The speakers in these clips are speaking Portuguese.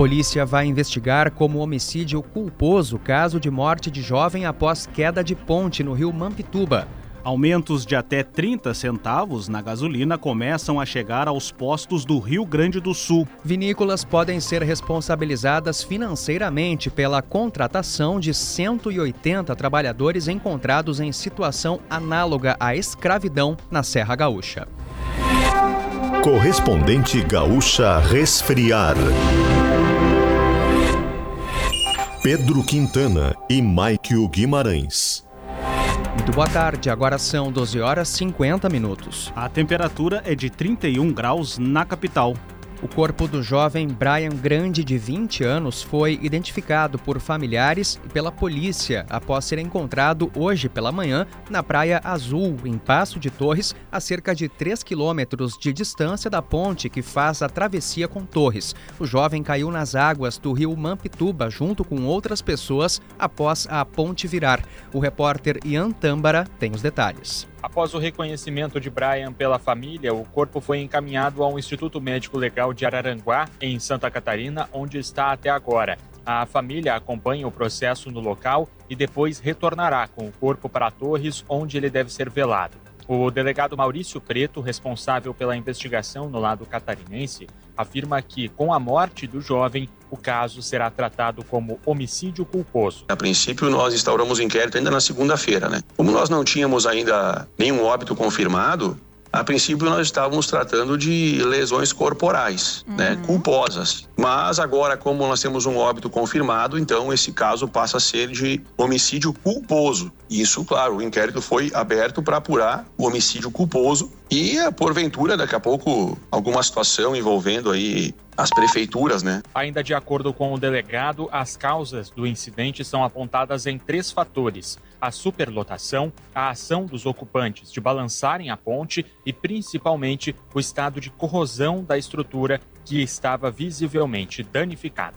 polícia vai investigar como homicídio culposo o caso de morte de jovem após queda de ponte no rio Mampituba. Aumentos de até 30 centavos na gasolina começam a chegar aos postos do Rio Grande do Sul. Vinícolas podem ser responsabilizadas financeiramente pela contratação de 180 trabalhadores encontrados em situação análoga à escravidão na Serra Gaúcha. Correspondente Gaúcha Resfriar. Pedro Quintana e Maikio Guimarães. Muito boa tarde, agora são 12 horas 50 minutos. A temperatura é de 31 graus na capital. O corpo do jovem Brian Grande, de 20 anos, foi identificado por familiares e pela polícia após ser encontrado hoje pela manhã na Praia Azul, em Passo de Torres, a cerca de 3 quilômetros de distância da ponte que faz a travessia com Torres. O jovem caiu nas águas do rio Mampituba junto com outras pessoas após a ponte virar. O repórter Ian Tâmbara tem os detalhes. Após o reconhecimento de Brian pela família, o corpo foi encaminhado ao Instituto Médico Legal de Araranguá, em Santa Catarina, onde está até agora. A família acompanha o processo no local e depois retornará com o corpo para Torres, onde ele deve ser velado. O delegado Maurício Preto, responsável pela investigação no lado catarinense, afirma que, com a morte do jovem, o caso será tratado como homicídio culposo. A princípio, nós instauramos o inquérito ainda na segunda-feira, né? Como nós não tínhamos ainda nenhum óbito confirmado, a princípio nós estávamos tratando de lesões corporais, né, uhum. né, culposas. Mas agora, como nós temos um óbito confirmado, então esse caso passa a ser de homicídio culposo. Isso, claro, o inquérito foi aberto para apurar o homicídio culposo e, porventura, daqui a pouco, alguma situação envolvendo aí as prefeituras, né? Ainda de acordo com o delegado, as causas do incidente são apontadas em três fatores: a superlotação, a ação dos ocupantes de balançarem a ponte e, principalmente, o estado de corrosão da estrutura que estava visivelmente danificado.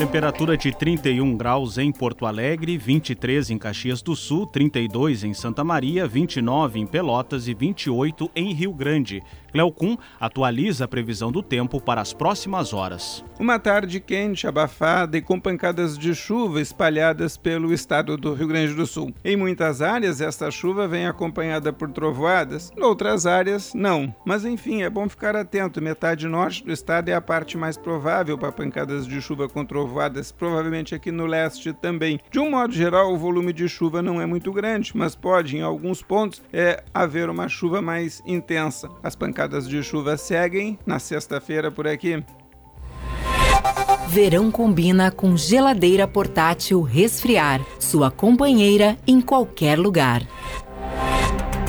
Temperatura de 31 graus em Porto Alegre, 23 em Caxias do Sul, 32 em Santa Maria, 29 em Pelotas e 28 em Rio Grande. Cleocum atualiza a previsão do tempo para as próximas horas. Uma tarde quente, abafada e com pancadas de chuva espalhadas pelo estado do Rio Grande do Sul. Em muitas áreas, esta chuva vem acompanhada por trovoadas, em outras áreas, não. Mas enfim, é bom ficar atento. Metade norte do estado é a parte mais provável para pancadas de chuva com trovoadas, provavelmente aqui no leste também. De um modo geral, o volume de chuva não é muito grande, mas pode, em alguns pontos, é, haver uma chuva mais intensa. As pancadas pancadas de chuva seguem na sexta-feira por aqui. Verão combina com geladeira portátil resfriar, sua companheira em qualquer lugar.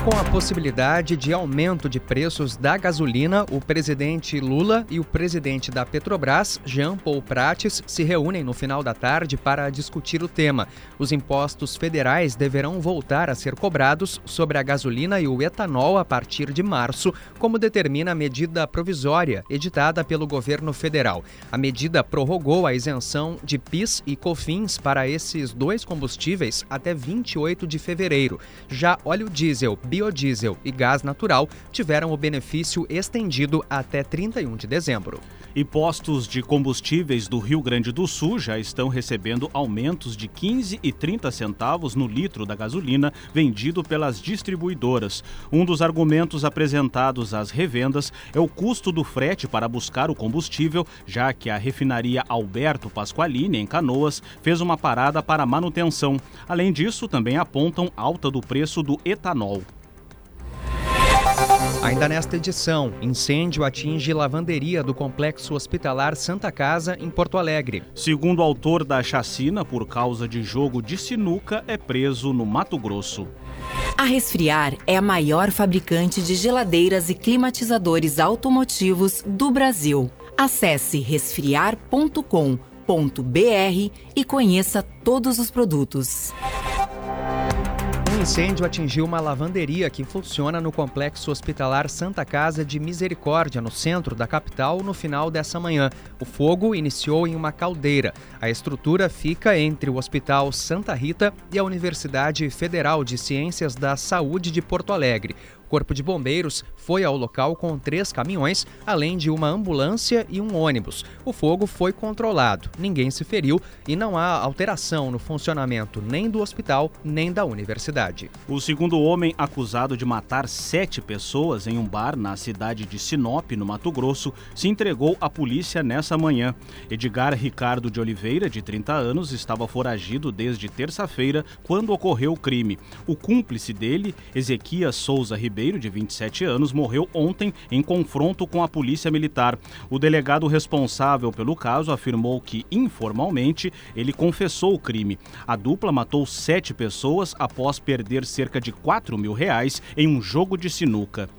Com a possibilidade de aumento de preços da gasolina, o presidente Lula e o presidente da Petrobras, Jean Paul Prates, se reúnem no final da tarde para discutir o tema. Os impostos federais deverão voltar a ser cobrados sobre a gasolina e o etanol a partir de março, como determina a medida provisória editada pelo governo federal. A medida prorrogou a isenção de PIS e COFINS para esses dois combustíveis até 28 de fevereiro. Já óleo diesel biodiesel e gás natural tiveram o benefício estendido até 31 de dezembro. E postos de combustíveis do Rio Grande do Sul já estão recebendo aumentos de 15 e 30 centavos no litro da gasolina vendido pelas distribuidoras. Um dos argumentos apresentados às revendas é o custo do frete para buscar o combustível, já que a refinaria Alberto Pasqualini, em Canoas, fez uma parada para manutenção. Além disso, também apontam alta do preço do etanol. Ainda nesta edição, incêndio atinge lavanderia do complexo hospitalar Santa Casa, em Porto Alegre. Segundo o autor da chacina, por causa de jogo de sinuca, é preso no Mato Grosso. A Resfriar é a maior fabricante de geladeiras e climatizadores automotivos do Brasil. Acesse resfriar.com.br e conheça todos os produtos incêndio atingiu uma lavanderia que funciona no complexo hospitalar Santa Casa de Misericórdia, no centro da capital, no final dessa manhã. O fogo iniciou em uma caldeira. A estrutura fica entre o Hospital Santa Rita e a Universidade Federal de Ciências da Saúde de Porto Alegre Corpo de Bombeiros foi ao local com três caminhões, além de uma ambulância e um ônibus. O fogo foi controlado, ninguém se feriu e não há alteração no funcionamento nem do hospital nem da universidade. O segundo homem acusado de matar sete pessoas em um bar na cidade de Sinop, no Mato Grosso, se entregou à polícia nessa manhã. Edgar Ricardo de Oliveira, de 30 anos, estava foragido desde terça-feira, quando ocorreu o crime. O cúmplice dele, Ezequias Souza Ribeiro, de 27 anos, morreu ontem em confronto com a polícia militar. O delegado responsável pelo caso afirmou que, informalmente, ele confessou o crime. A dupla matou sete pessoas após perder cerca de 4 mil reais em um jogo de sinuca.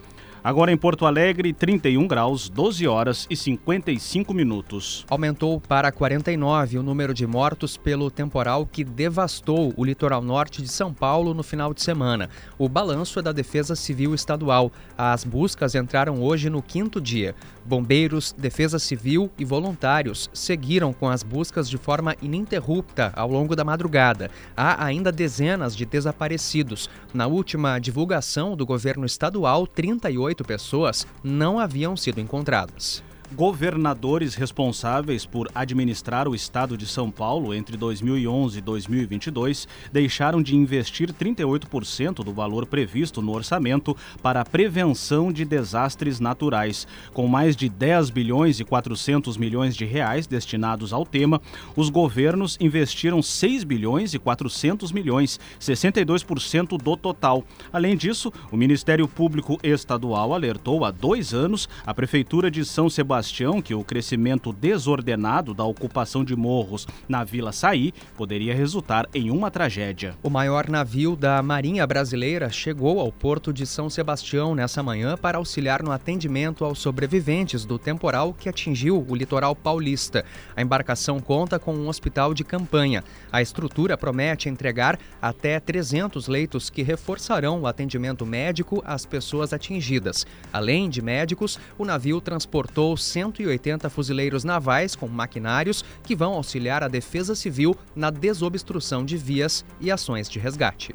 Agora em Porto Alegre, 31 graus, 12 horas e 55 minutos. Aumentou para 49 o número de mortos pelo temporal que devastou o litoral norte de São Paulo no final de semana. O balanço é da Defesa Civil Estadual. As buscas entraram hoje no quinto dia. Bombeiros, Defesa Civil e voluntários seguiram com as buscas de forma ininterrupta ao longo da madrugada. Há ainda dezenas de desaparecidos. Na última divulgação do governo estadual, 38 pessoas não haviam sido encontradas governadores responsáveis por administrar o estado de São Paulo entre 2011 e 2022 deixaram de investir 38% do valor previsto no orçamento para a prevenção de desastres naturais. Com mais de 10 bilhões e 400 milhões de reais destinados ao tema, os governos investiram 6 bilhões e 400 milhões, 62% do total. Além disso, o Ministério Público Estadual alertou há dois anos a Prefeitura de São Sebastião Sebastião que o crescimento desordenado da ocupação de morros na Vila Saí poderia resultar em uma tragédia. O maior navio da Marinha Brasileira chegou ao porto de São Sebastião nessa manhã para auxiliar no atendimento aos sobreviventes do temporal que atingiu o litoral paulista. A embarcação conta com um hospital de campanha. A estrutura promete entregar até 300 leitos que reforçarão o atendimento médico às pessoas atingidas. Além de médicos, o navio transportou 180 fuzileiros navais com maquinários que vão auxiliar a Defesa Civil na desobstrução de vias e ações de resgate.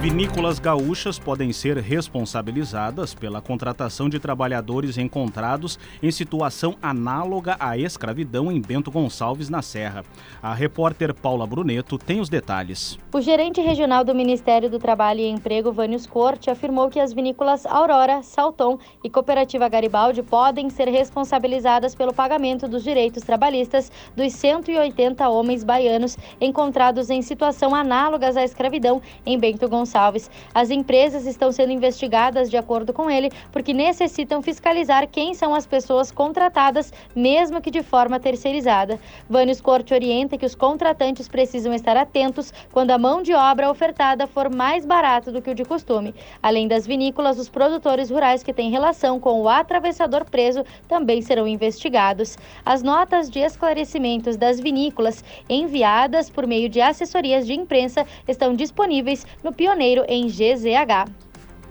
Vinícolas gaúchas podem ser responsabilizadas pela contratação de trabalhadores encontrados em situação análoga à escravidão em Bento Gonçalves, na Serra. A repórter Paula Bruneto tem os detalhes. O gerente regional do Ministério do Trabalho e Emprego, Vânios Corte, afirmou que as vinícolas Aurora, Salton e Cooperativa Garibaldi podem ser responsabilizadas pelo pagamento dos direitos trabalhistas dos 180 homens baianos encontrados em situação análoga à escravidão em Bento Gonçalves Gonçalves. As empresas estão sendo investigadas de acordo com ele, porque necessitam fiscalizar quem são as pessoas contratadas, mesmo que de forma terceirizada. Vânios Corte orienta que os contratantes precisam estar atentos quando a mão de obra ofertada for mais barata do que o de costume. Além das vinícolas, os produtores rurais que têm relação com o atravessador preso também serão investigados. As notas de esclarecimentos das vinícolas enviadas por meio de assessorias de imprensa estão disponíveis no Pioneiro Janeiro em GZH.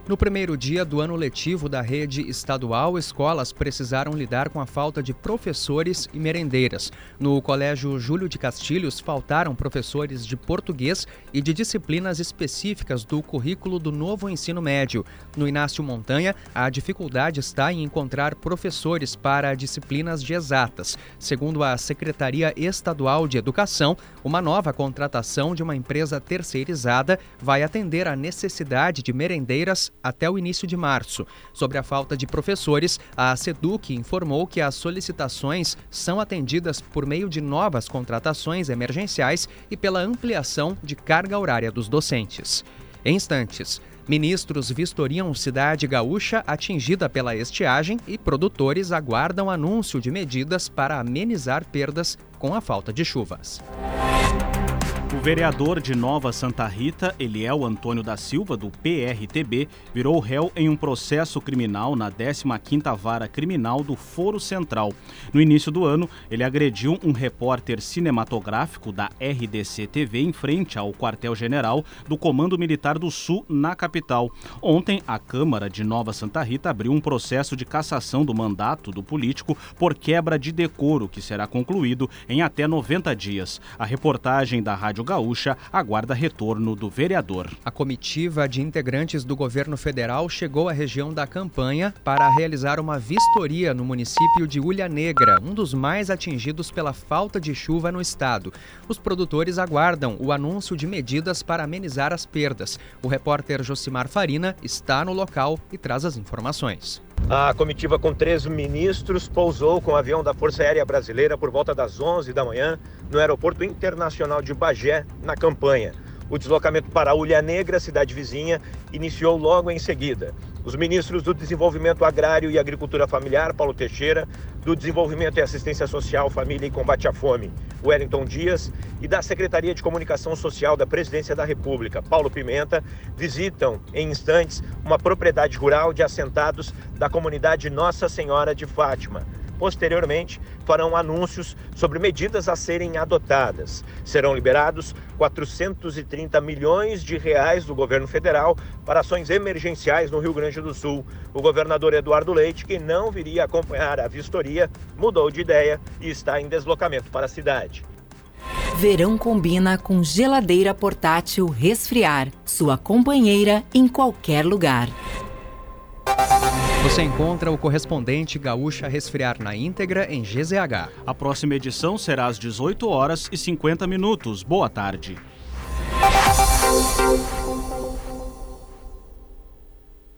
No primeiro dia do ano letivo da rede estadual, escolas precisaram lidar com a falta de professores e merendeiras. No Colégio Júlio de Castilhos, faltaram professores de português e de disciplinas específicas do currículo do novo ensino médio. No Inácio Montanha, a dificuldade está em encontrar professores para disciplinas de exatas. Segundo a Secretaria Estadual de Educação, uma nova contratação de uma empresa terceirizada vai atender à necessidade de merendeiras até o início de março. Sobre a falta de professores, a SEDUC informou que as solicitações são atendidas por meio de novas contratações emergenciais e pela ampliação de carga horária dos docentes. Em instantes, Ministros vistoriam cidade gaúcha atingida pela estiagem e produtores aguardam anúncio de medidas para amenizar perdas com a falta de chuvas. O vereador de Nova Santa Rita, Eliel Antônio da Silva, do PRTB, virou réu em um processo criminal na 15ª Vara Criminal do Foro Central. No início do ano, ele agrediu um repórter cinematográfico da RDC TV em frente ao quartel-general do Comando Militar do Sul, na capital. Ontem, a Câmara de Nova Santa Rita abriu um processo de cassação do mandato do político por quebra de decoro, que será concluído em até 90 dias. A reportagem da Rádio Rádio Gaúcha aguarda retorno do vereador. A comitiva de integrantes do governo federal chegou à região da campanha para realizar uma vistoria no município de Ulha Negra, um dos mais atingidos pela falta de chuva no estado. Os produtores aguardam o anúncio de medidas para amenizar as perdas. O repórter Josimar Farina está no local e traz as informações. A comitiva com três ministros pousou com o avião da Força Aérea Brasileira por volta das 11 da manhã no Aeroporto Internacional de Bagé, na campanha. O deslocamento para Ulha Negra, cidade vizinha, iniciou logo em seguida. Os ministros do Desenvolvimento Agrário e Agricultura Familiar, Paulo Teixeira, do Desenvolvimento e Assistência Social, Família e Combate à Fome, Wellington Dias, e da Secretaria de Comunicação Social da Presidência da República, Paulo Pimenta, visitam em instantes uma propriedade rural de assentados da comunidade Nossa Senhora de Fátima Posteriormente, farão anúncios sobre medidas a serem adotadas. Serão liberados 430 milhões de reais do governo federal para ações emergenciais no Rio Grande do Sul. O governador Eduardo Leite, que não viria acompanhar a vistoria, mudou de ideia e está em deslocamento para a cidade. Verão combina com geladeira portátil resfriar, sua companheira em qualquer lugar. Você encontra o correspondente Gaúcha Resfriar na íntegra em GZH. A próxima edição será às 18 horas e 50 minutos. Boa tarde.